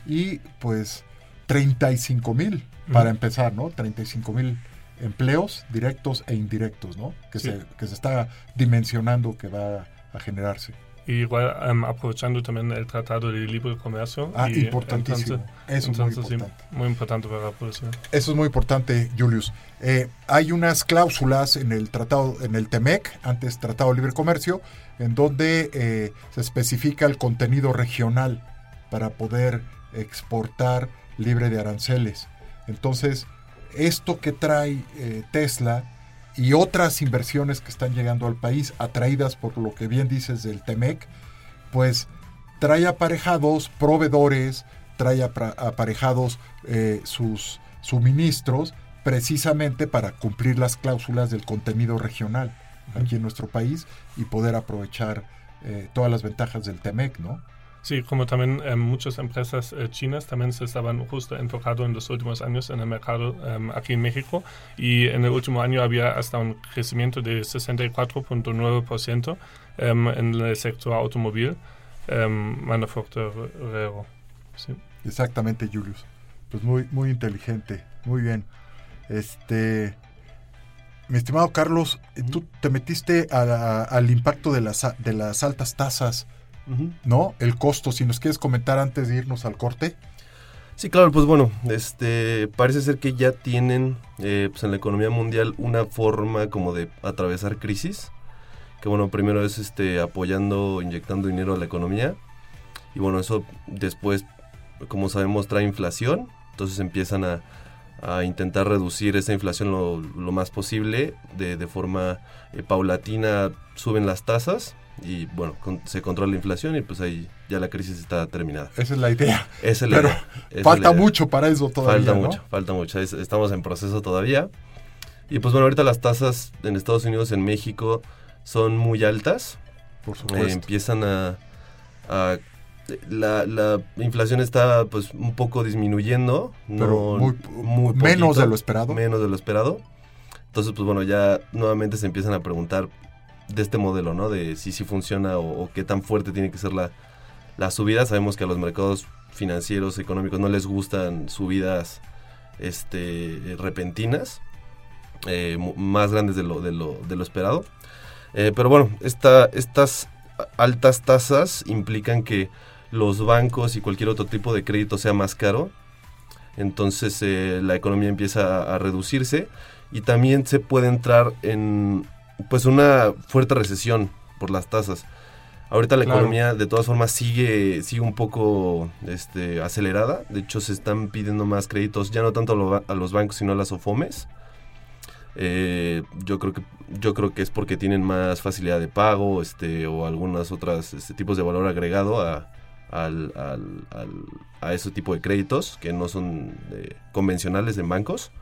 y pues 35 mil para empezar, ¿no? 35 mil empleos directos e indirectos, ¿no? Que, se, que se está dimensionando que va a generarse igual um, aprovechando también el Tratado de Libre Comercio. Ah, importantísimo. Eso es muy importante. muy importante para la población. Eso es muy importante, Julius. Eh, hay unas cláusulas en el tratado, en el TEMEC, antes Tratado de Libre Comercio, en donde eh, se especifica el contenido regional para poder exportar libre de aranceles. Entonces, esto que trae eh, Tesla y otras inversiones que están llegando al país, atraídas por lo que bien dices del TEMEC, pues trae aparejados proveedores, trae aparejados eh, sus suministros precisamente para cumplir las cláusulas del contenido regional aquí en nuestro país y poder aprovechar eh, todas las ventajas del TEMEC, ¿no? Sí, como también eh, muchas empresas eh, chinas también se estaban justo enfocando en los últimos años en el mercado em, aquí en México y en el último año había hasta un crecimiento de 64.9% em, en el sector automóvil em, manufacturero. Sí. Exactamente, Julius. Pues muy, muy inteligente, muy bien. Este, mi estimado Carlos, tú te metiste a la- al impacto de las, a- de las altas tasas, ¿no? El costo, si nos quieres comentar antes de irnos al corte. Sí, claro, pues bueno, este parece ser que ya tienen eh, pues en la economía mundial una forma como de atravesar crisis, que bueno, primero es este apoyando, inyectando dinero a la economía, y bueno, eso después, como sabemos, trae inflación, entonces empiezan a, a intentar reducir esa inflación lo, lo más posible, de, de forma eh, paulatina suben las tasas, y bueno, con- se controla la inflación y pues ahí ya la crisis está terminada. Esa es la idea. Esa es la Pero idea. Esa falta la idea. mucho para eso todavía, Falta ¿no? mucho, falta mucho. Es- estamos en proceso todavía. Y pues bueno, ahorita las tasas en Estados Unidos, en México, son muy altas. Por supuesto. Eh, empiezan a... a- la, la inflación está pues un poco disminuyendo. Pero no, muy- muy menos de lo esperado. Menos de lo esperado. Entonces, pues bueno, ya nuevamente se empiezan a preguntar de este modelo, ¿no? De si sí funciona o, o qué tan fuerte tiene que ser la, la subida. Sabemos que a los mercados financieros, económicos, no les gustan subidas este, repentinas, eh, más grandes de lo, de lo, de lo esperado. Eh, pero bueno, esta, estas altas tasas implican que los bancos y cualquier otro tipo de crédito sea más caro. Entonces eh, la economía empieza a, a reducirse y también se puede entrar en pues una fuerte recesión por las tasas. Ahorita la Claro. economía de todas formas sigue, sigue un poco este, acelerada. De hecho se están pidiendo más créditos, ya no tanto a, lo ba- a los bancos sino a las OFOMES. Eh, yo creo que yo creo que es porque tienen más facilidad de pago este o algunas otras este, tipos de valor agregado a, al, al- al- a ese tipo de créditos que no son eh, convencionales en bancos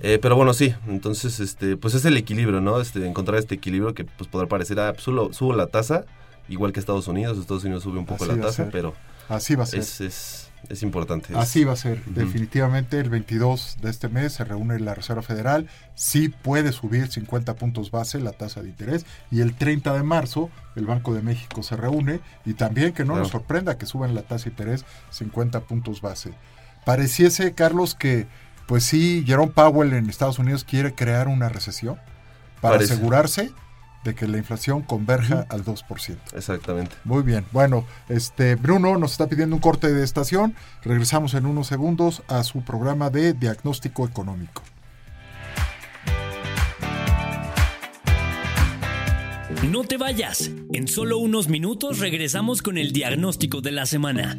Eh, pero bueno sí entonces este pues es el equilibrio no este encontrar este equilibrio que pues podrá parecer ah pues, subo, subo la tasa igual que Estados Unidos Estados Unidos sube un poco Así la tasa pero Así va a ser. es, es, es importante es- Así va a ser. Definitivamente el 22 de este mes se reúne la Reserva Federal. Sí puede subir 50 puntos base la tasa de interés. Y el 30 de marzo el Banco de México se reúne. Y también que no nos sorprenda que suban la tasa de interés 50 puntos base. Pareciese, Carlos, que pues sí, Jerome Powell en Estados Unidos quiere crear una recesión para Parece. asegurarse de que la inflación converja al 2%. exactamente Muy bien. Bueno, este Bruno nos está pidiendo un corte de estación. Regresamos en unos segundos a su programa de diagnóstico económico. No te vayas. En solo unos minutos regresamos con el diagnóstico de la semana.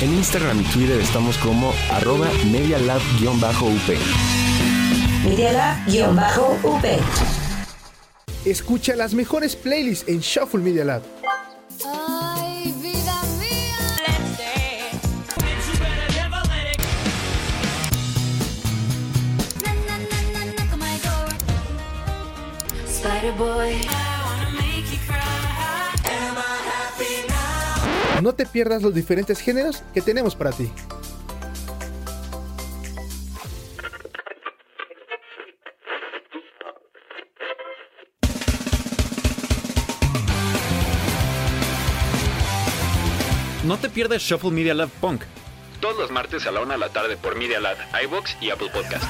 En Instagram y Twitter estamos como arroba medialab-up. Medialab-up. Escucha las mejores playlists en Shuffle Media Lab. No te pierdas los diferentes géneros que tenemos para ti. No te pierdas Shuffle Media Lab Punk. Todos los martes a la una de la tarde por Media Lab, iBox y Apple Podcast.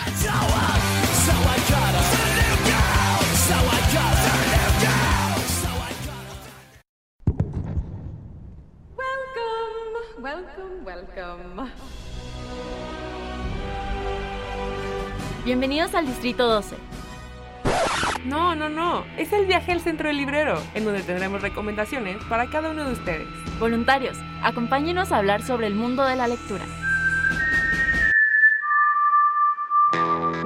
Welcome, welcome. Bienvenidos al Distrito 12. No, no, no. Es el viaje al centro del librero, en donde tendremos recomendaciones para cada uno de ustedes. Voluntarios, acompáñenos a hablar sobre el mundo de la lectura.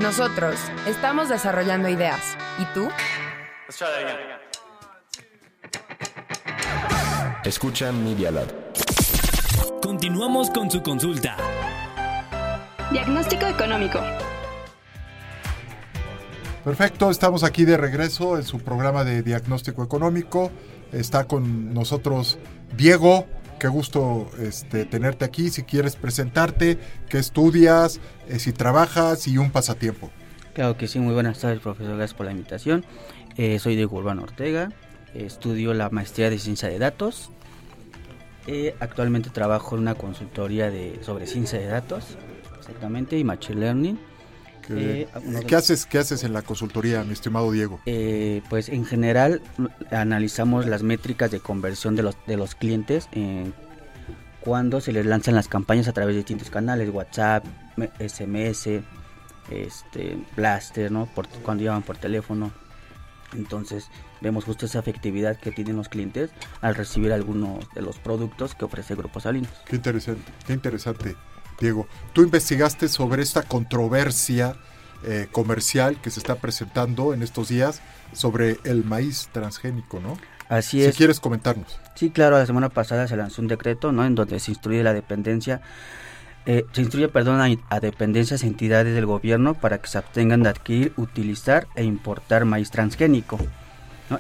Nosotros estamos desarrollando ideas. ¿Y tú? Escucha Media Lab. Continuamos con su consulta. Diagnóstico económico. Perfecto, estamos aquí de regreso en su programa de diagnóstico económico. Está con nosotros Diego. Qué gusto este, tenerte aquí. Si quieres presentarte, qué estudias, eh, si trabajas y un pasatiempo. Claro que sí, muy buenas tardes, profesor. Gracias por la invitación. Eh, soy Diego Urbano Ortega. estudio la maestría de ciencia de datos. Eh, actualmente trabajo en una consultoría de, sobre ciencia de datos, exactamente, y machine learning. ¿Qué, ¿qué haces, ¿Qué haces en la consultoría, mi estimado Diego? Eh, pues en general analizamos las métricas de conversión de los, de los clientes cuando se les lanzan las campañas a través de distintos canales, WhatsApp, SMS, este, Blaster, ¿no? Por, cuando llaman por teléfono. Entonces vemos justo esa efectividad que tienen los clientes al recibir algunos de los productos que ofrece Grupo Salinas. Qué interesante, qué interesante, Diego. Tú investigaste sobre esta controversia eh, comercial que se está presentando en estos días sobre el maíz transgénico, ¿no? Así es. Si quieres comentarnos. Sí, claro, la semana pasada se lanzó un decreto, ¿no? En donde se instruye la dependencia eh, se instruye perdón, a, dependencias e entidades del gobierno para que se abstengan de adquirir, utilizar e importar maíz transgénico.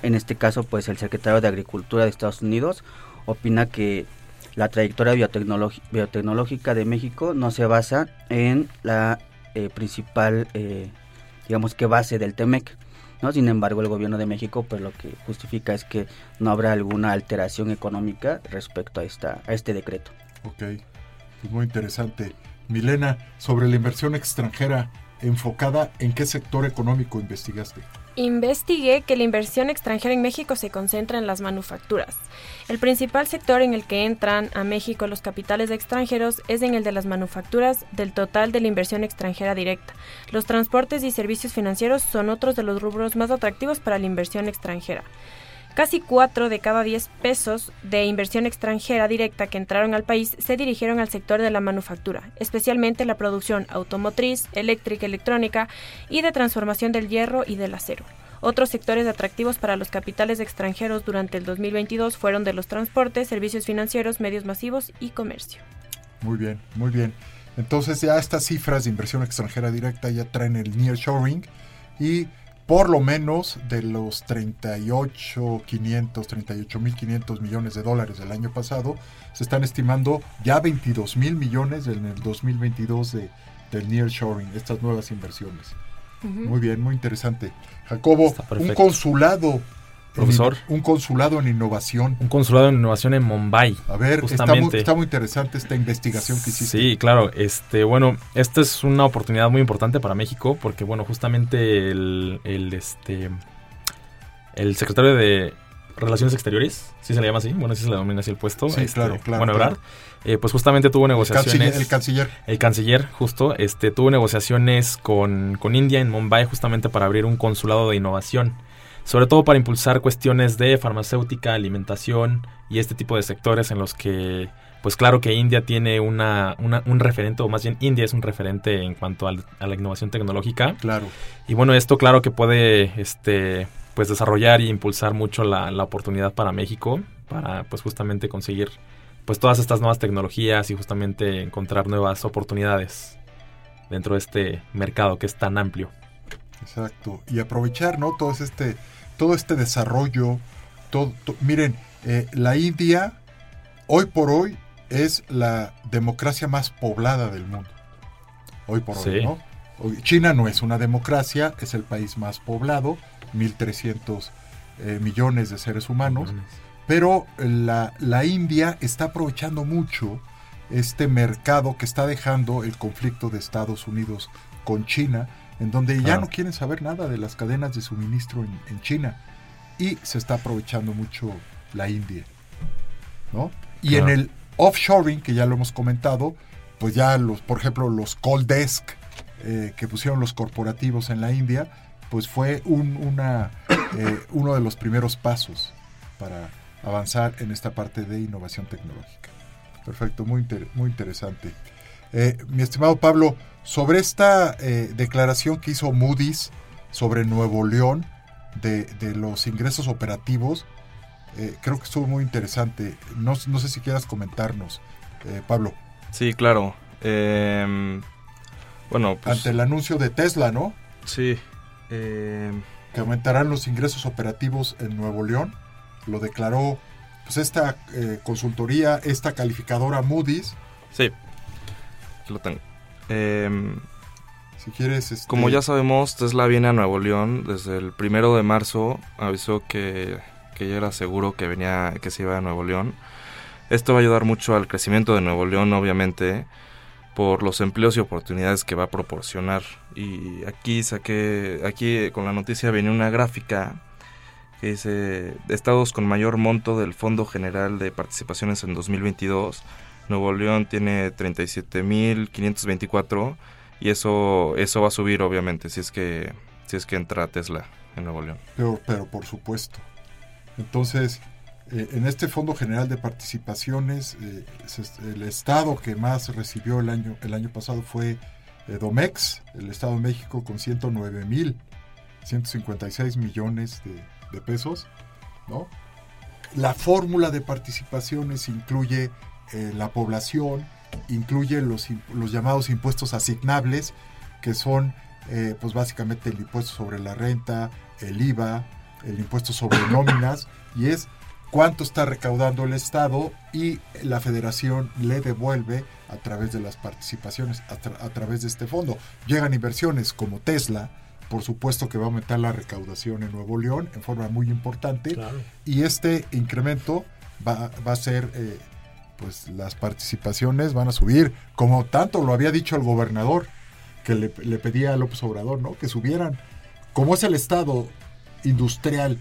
En este caso, pues el secretario de Agricultura de Estados Unidos opina que la trayectoria biotecnológica de México no se basa en la eh, principal, eh, digamos que base del TEMEC. ¿no? Sin embargo, el gobierno de México pues lo que justifica es que no habrá alguna alteración económica respecto a, esta, a este decreto. Ok, pues muy interesante. Milena, sobre la inversión extranjera enfocada en qué sector económico investigaste. Investigué que la inversión extranjera en México se concentra en las manufacturas. El principal sector en el que entran a México los capitales extranjeros es en el de las manufacturas del total de la inversión extranjera directa. Los transportes y servicios financieros son otros de los rubros más atractivos para la inversión extranjera. Casi 4 de cada 10 pesos de inversión extranjera directa que entraron al país se dirigieron al sector de la manufactura, especialmente la producción automotriz, eléctrica, electrónica y de transformación del hierro y del acero. Otros sectores atractivos para los capitales extranjeros durante el 2022 fueron de los transportes, servicios financieros, medios masivos y comercio. Muy bien, muy bien. Entonces ya estas cifras de inversión extranjera directa ya traen el nearshoring y por lo menos de los 38.500, 38.500 millones de dólares del año pasado, se están estimando ya 22 mil millones en el 2022 de, del nearshoring, estas nuevas inversiones. Muy bien, muy interesante. Jacobo, un consulado Profesor. un consulado en innovación. Un consulado en innovación en Mumbai. A ver, Está, muy, está muy interesante esta investigación que hiciste. Sí, claro. Este, bueno, esta es una oportunidad muy importante para México porque, bueno, justamente el, el, este, el secretario de Relaciones Exteriores, ¿sí se le llama así? Bueno, sí se le denomina así el puesto. Sí, este, claro, claro. Bueno, Ebrard, eh, pues justamente tuvo negociaciones. El canciller. El canciller, justo, este, tuvo negociaciones con, con India en Mumbai justamente para abrir un consulado de innovación sobre todo para impulsar cuestiones de farmacéutica, alimentación y este tipo de sectores en los que, pues claro que India tiene una, un referente, o más bien India es un referente en cuanto a, la innovación tecnológica. Claro. Y bueno, esto claro que puede, este, pues desarrollar y impulsar mucho la, la oportunidad para México, para pues justamente conseguir pues todas estas nuevas tecnologías y justamente encontrar nuevas oportunidades dentro de este mercado que es tan amplio. Exacto. Y aprovechar, ¿no? Todo este, todo este desarrollo. Todo, miren, eh, la India hoy por hoy es la democracia más poblada del mundo. Hoy por hoy, ¿no? China no es una democracia, es el país más poblado, 1.300 eh, millones de seres humanos, pero la, la India está aprovechando mucho este mercado que está dejando el conflicto de Estados Unidos con China, en donde ya no quieren saber nada de las cadenas de suministro en, China y se está aprovechando mucho la India. ¿no? Y en el offshoring, que ya lo hemos comentado, pues ya los, por ejemplo, los call desk eh, que pusieron los corporativos en la India, pues fue un, una, eh, uno de los primeros pasos para avanzar en esta parte de innovación tecnológica. Perfecto, muy, muy interesante. Eh, mi estimado Pablo, sobre esta eh, declaración que hizo Moody's sobre Nuevo León de, de los ingresos operativos, eh, creo que estuvo muy interesante. No, no sé si quieras comentarnos, Pablo. Sí, claro. Em, bueno, pues, ante el anuncio de Tesla, ¿no? Sí. Em, que aumentarán los ingresos operativos en Nuevo León. Lo declaró pues esta consultoría, esta calificadora Moody's. Sí lo tengo. Em, si quieres. Este... Como ya sabemos, Tesla viene a Nuevo León desde el primero de marzo. Avisó que, que ya era seguro que venía, que se iba a Nuevo León. Esto va a ayudar mucho al crecimiento de Nuevo León, obviamente, por los empleos y oportunidades que va a proporcionar. Y aquí saqué, aquí con la noticia viene una gráfica que dice estados con mayor monto del Fondo General de Participaciones en 2022 Nuevo León tiene 37.524 y eso eso va a subir obviamente si es que si es que entra Tesla en Nuevo León. Pero, pero por supuesto. Entonces, eh, en este Fondo General de Participaciones, eh, el estado que más recibió el año el año pasado fue eh, Domex, el Estado de México con 109 mil 156 millones de, de pesos, ¿no? La fórmula de participaciones incluye eh, la población, incluye los, los llamados impuestos asignables, que son eh, pues básicamente el impuesto sobre la renta, el IVA, el impuesto sobre nóminas, y es cuánto está recaudando el Estado y la federación le devuelve a través de las participaciones, a, través de este fondo. Llegan inversiones como Tesla, por supuesto que va a aumentar la recaudación en Nuevo León en forma muy importante, y este incremento va, va a ser... Eh, pues las participaciones van a subir, como tanto lo había dicho el gobernador, que le, pedía a López Obrador, ¿no? Que subieran. Como es el estado industrial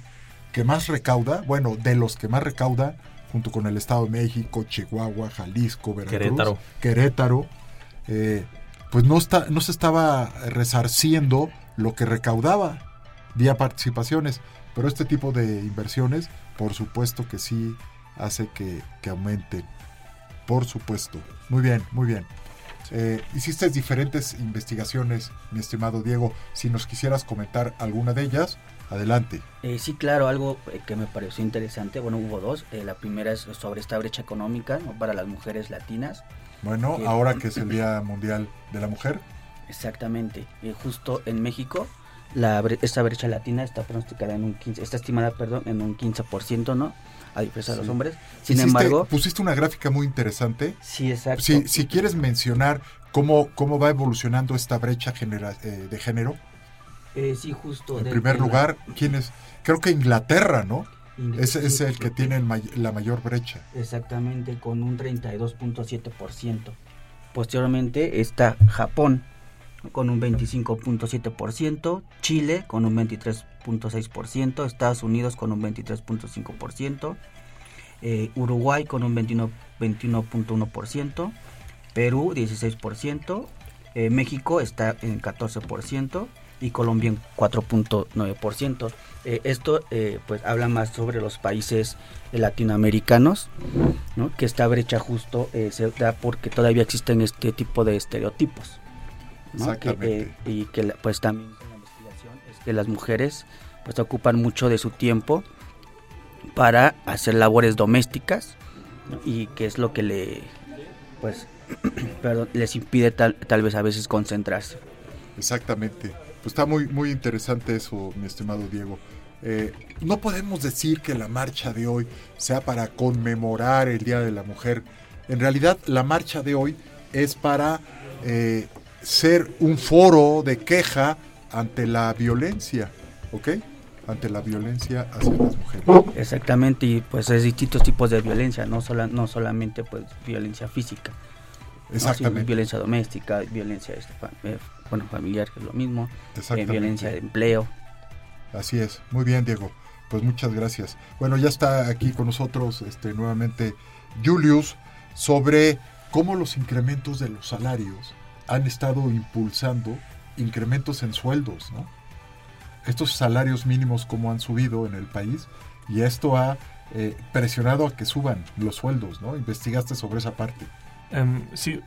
que más recauda, bueno, de los que más recauda, junto con el Estado de México, Chihuahua, Jalisco, Veracruz, Querétaro, Querétaro eh, pues no, está, no se estaba resarciendo lo que recaudaba vía participaciones. Pero este tipo de inversiones, por supuesto que sí hace que, que aumenten. Por supuesto. Muy bien, muy bien. Eh, hiciste diferentes investigaciones, mi estimado Diego. Si nos quisieras comentar alguna de ellas, adelante. Eh, sí, claro, algo eh, que me pareció interesante. Bueno, hubo dos. la primera es sobre esta brecha económica para las mujeres latinas. Bueno, ahora que es el Día Mundial de la Mujer. Exactamente. justo en México, la, esta brecha latina está pronosticada en un 15, está estimada, perdón, en un 15%, ¿no? A diferencia de los hombres. Sin embargo... Pusiste una gráfica muy interesante. Sí, exacto. Si, si quieres mencionar cómo, cómo va evolucionando esta brecha genera, eh, de género. Eh, sí, justo. En primer lugar, ¿quién es? Creo que Inglaterra, ¿no? Ese es el que tiene la mayor brecha. Exactamente, con un 32.7%. Posteriormente está Japón, con un 25.7%, Chile con un 23.6%, Estados Unidos con un 23.5%, eh, Uruguay con un 21.1%, Perú 16%, eh, México está en 14% y Colombia en 4.9%. Eh, esto pues habla más sobre los países latinoamericanos, que esta brecha justo se da porque todavía existen este tipo de estereotipos. Exactamente. Eh, y que pues también que las mujeres pues ocupan mucho de su tiempo para hacer labores domésticas y que es lo que le pues les impide tal, tal vez a veces concentrarse. Exactamente. Pues está muy muy interesante eso, mi estimado Diego. Eh, no podemos decir que la marcha de hoy sea para conmemorar el Día de la Mujer. En realidad, la marcha de hoy es para eh, ser un foro de queja ante la violencia, ¿ok? Ante la violencia hacia las mujeres. Exactamente, y pues hay distintos tipos de violencia, no, sola, no solamente pues violencia física. Exactamente. violencia doméstica, violencia este, eh, bueno, familiar, que es lo mismo, eh, violencia de empleo. Así es, muy bien Diego, pues muchas gracias. Bueno, ya está aquí con nosotros este, nuevamente Julius sobre cómo los incrementos de los salarios han estado impulsando incrementos en sueldos, ¿no? estos salarios mínimos como han subido en el país y esto ha eh, presionado a que suban los sueldos, ¿no? Investigaste sobre esa parte. Em, sí,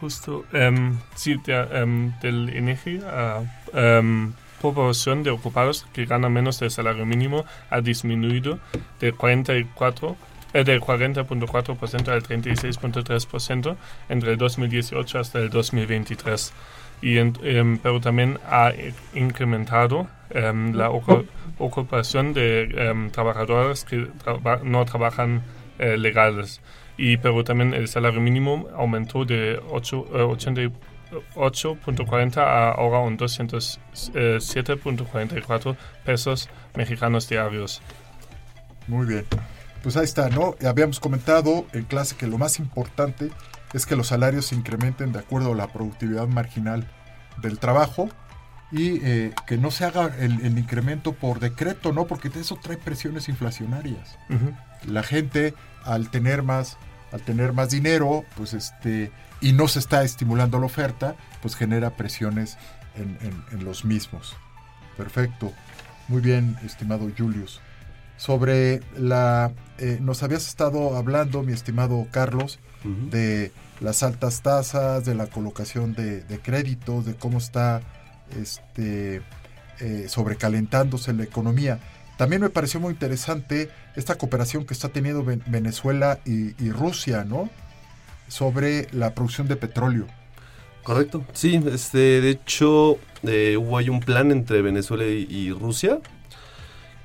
justo. em, sí, der, em, del INEGI, a em, proporción de ocupados que ganan menos del salario mínimo ha disminuido de 44 eh, del 40.4% al 36.3% entre el 2018 hasta el 2023. Y en- em, pero también ha i- incrementado em, la ocu- ocupación de em, trabajadores que traba- no trabajan eh, legales. Y pero también el salario mínimo aumentó de 8, eh, 88.40 a ahora un 207.44 pesos mexicanos diarios. Muy bien. Pues ahí está, ¿no? Habíamos comentado en clase que lo más importante es que los salarios se incrementen de acuerdo a la productividad marginal del trabajo y eh, que no se haga el, el incremento por decreto, ¿no? Porque eso trae presiones inflacionarias. La gente al tener más al tener más dinero, pues este y no se está estimulando la oferta, pues genera presiones en, en- en los mismos. Perfecto. Muy bien, estimado Julius. Sobre la... eh, nos habías estado hablando, mi estimado Carlos, de las altas tasas, de la colocación de, de créditos, de cómo está este, eh, sobrecalentándose la economía. También me pareció muy interesante esta cooperación que está teniendo Ven- Venezuela y, y Rusia, ¿no? Sobre la producción de petróleo. Correcto. Sí, este, de hecho, eh, hubo ahí un plan entre Venezuela y, y Rusia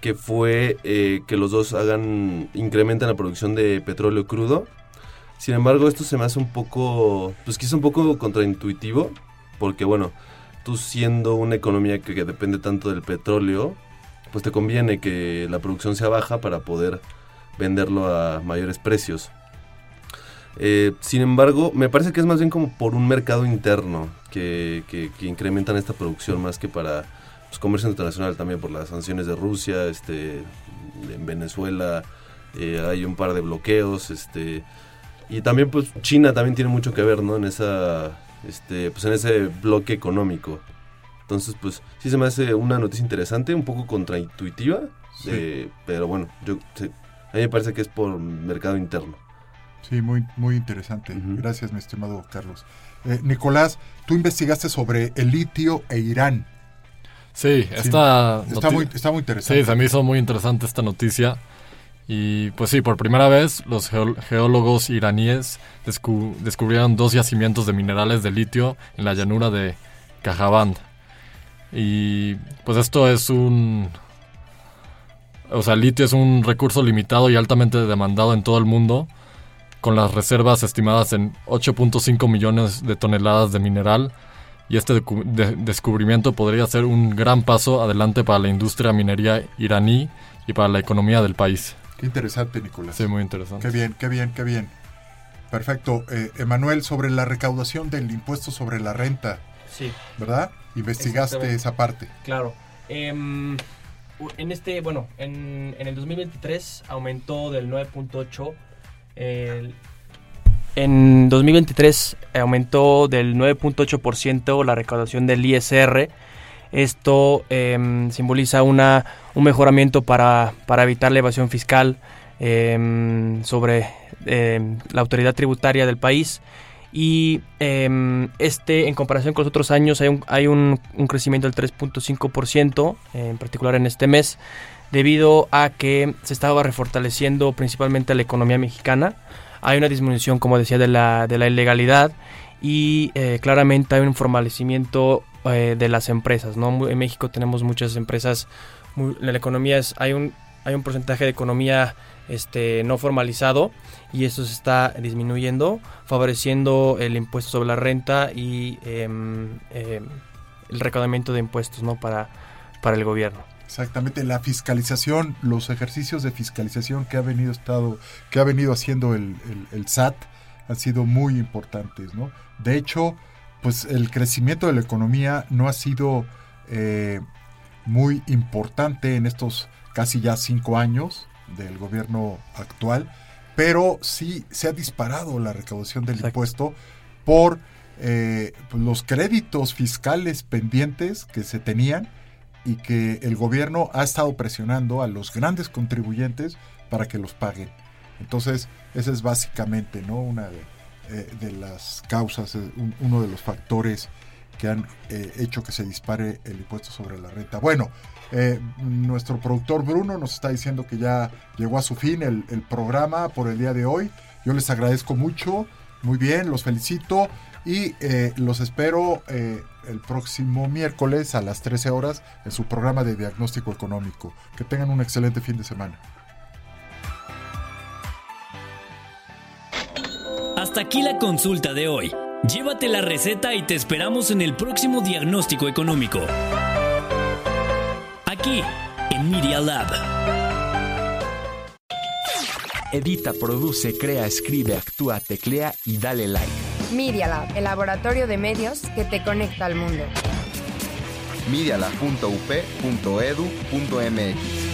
que fue eh, que los dos hagan incrementen la producción de petróleo crudo. Sin embargo, esto se me hace un poco, pues quizá un poco contraintuitivo, porque bueno, tú siendo una economía que, depende tanto del petróleo, pues te conviene que la producción sea baja para poder venderlo a mayores precios. Eh, sin embargo, me parece que es más bien como por un mercado interno que- que incrementan esta producción más que para pues, comercio internacional también por las sanciones de Rusia, este, en Venezuela eh, hay un par de bloqueos, este, y también pues China también tiene mucho que ver, ¿no? En esa, este, pues en ese bloque económico. Entonces, pues sí se me hace una noticia interesante, un poco contraintuitiva, Sí. eh, pero bueno, yo sí, a mí me parece que es por mercado interno. Sí, muy, muy interesante. Gracias, mi estimado Carlos. Eh, Nicolás, tú investigaste sobre el litio e Irán. Sí, esta está, noti- muy, está muy interesante. Sí, se me hizo muy interesante esta noticia. Y pues sí, por primera vez los geólogos iraníes descu- descubrieron dos yacimientos de minerales de litio en la llanura de Cajaband. Y pues esto es un... O sea, el litio es un recurso limitado y altamente demandado en todo el mundo, con las reservas estimadas en 8.5 millones de toneladas de mineral. Y este de- descubrimiento podría ser un gran paso adelante para la industria minería iraní y para la economía del país. Qué interesante, Nicolás. Sí, muy interesante. Qué bien, qué bien, qué bien. Perfecto. Eh, Emanuel, sobre la recaudación del impuesto sobre la renta. Sí. ¿Verdad? Investigaste esa parte. Claro. Em, en este, bueno, en, en el 2023 aumentó del 9.8. el- En 2023 aumentó del 9.8% la recaudación del ISR. Esto em, simboliza una, un mejoramiento para, para evitar la evasión fiscal em, sobre em, la autoridad tributaria del país. Y este, en comparación con los otros años, hay un, hay un, un crecimiento del 3.5%, en particular en este mes, debido a que se estaba refortaleciendo principalmente la economía mexicana. Hay una disminución, como decía, de la, de la ilegalidad y eh, claramente hay un fortalecimiento eh, de las empresas. ¿no? En México tenemos muchas empresas, muy- la economía es, hay un, hay un porcentaje de economía este, no formalizado y eso se está disminuyendo, favoreciendo el impuesto sobre la renta y em, em, el recaudamiento de impuestos ¿no? para, para el gobierno. Exactamente, la fiscalización, los ejercicios de fiscalización que ha venido estado, que ha venido haciendo el, el- el SAT han sido muy importantes, ¿no? De hecho, pues el crecimiento de la economía no ha sido eh, muy importante en estos casi ya cinco años del gobierno actual, pero sí se ha disparado la recaudación del impuesto por eh, pues, los créditos fiscales pendientes que se tenían y que el gobierno ha estado presionando a los grandes contribuyentes para que los paguen. Entonces, ese es básicamente ¿no? una de, eh, las causas, eh, un- uno de los factores que han eh, hecho que se dispare el impuesto sobre la renta. Bueno, nuestro productor Bruno nos está diciendo que ya llegó a su fin el programa por el día de hoy. Yo les agradezco mucho, muy bien, los felicito y eh, los espero eh, el próximo miércoles a las 13 horas en su programa de diagnóstico económico. Que tengan un excelente fin de semana. Hasta aquí la consulta de hoy. Llévate la receta y te esperamos en el próximo diagnóstico económico. Aquí, en Media Lab. Edita, produce, crea, escribe, actúa, teclea y dale like. Media el laboratorio de medios que te conecta al mundo. medialab.up.edu.mx